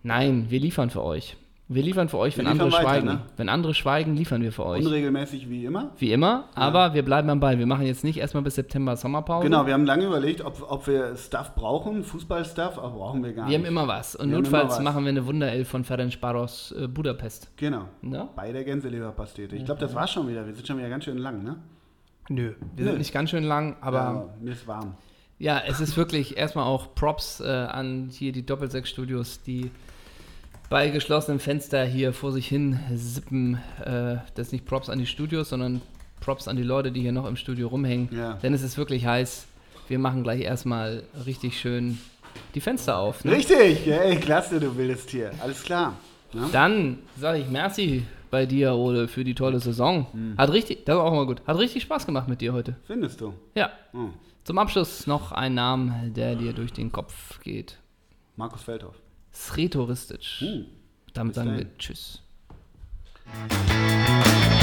Nein, wir liefern für euch. Wir liefern für euch, Wir wenn andere weiter, schweigen. ne? Wenn andere schweigen, liefern wir für euch. Unregelmäßig wie immer. Wie immer, aber wir bleiben am Ball. Wir machen jetzt nicht erstmal bis September Sommerpause. Genau, wir haben lange überlegt, ob, ob wir Stuff brauchen, Fußballstuff, aber brauchen wir gar Wir nicht. haben immer was. Und Wir notfalls was. machen wir eine Wunderelf von Ferencvaros äh, Budapest. Genau. Ja? Bei der Gänseleberpastete. Ich glaube, das war schon wieder. Wir sind schon wieder ganz schön lang, ne? Nö. Wir Nö. sind nicht ganz schön lang, aber Ja, mir ist warm. Ja, es ist wirklich erstmal auch Props äh, an hier die Doppelsechs-Studios, die bei geschlossenem Fenster hier vor sich hin sippen. Äh, das ist nicht Props an die Studios, sondern Props an die Leute, die hier noch im Studio rumhängen. Ja. Denn es ist wirklich heiß. Wir machen gleich erstmal richtig schön die Fenster auf. Ne? Richtig, ey, klasse, du wildes Tier. Alles klar. Ne? Dann sage ich Merci bei dir, Ole, für die tolle Saison. Hat richtig, das war auch mal gut. Hat richtig Spaß gemacht mit dir heute. Findest du? Ja. Hm. Zum Abschluss noch ein Name, der dir durch den Kopf geht. Markus Feldhoff. Sretoristic. Hm. Damit Bis sagen wir dahin. Tschüss. Tschüss.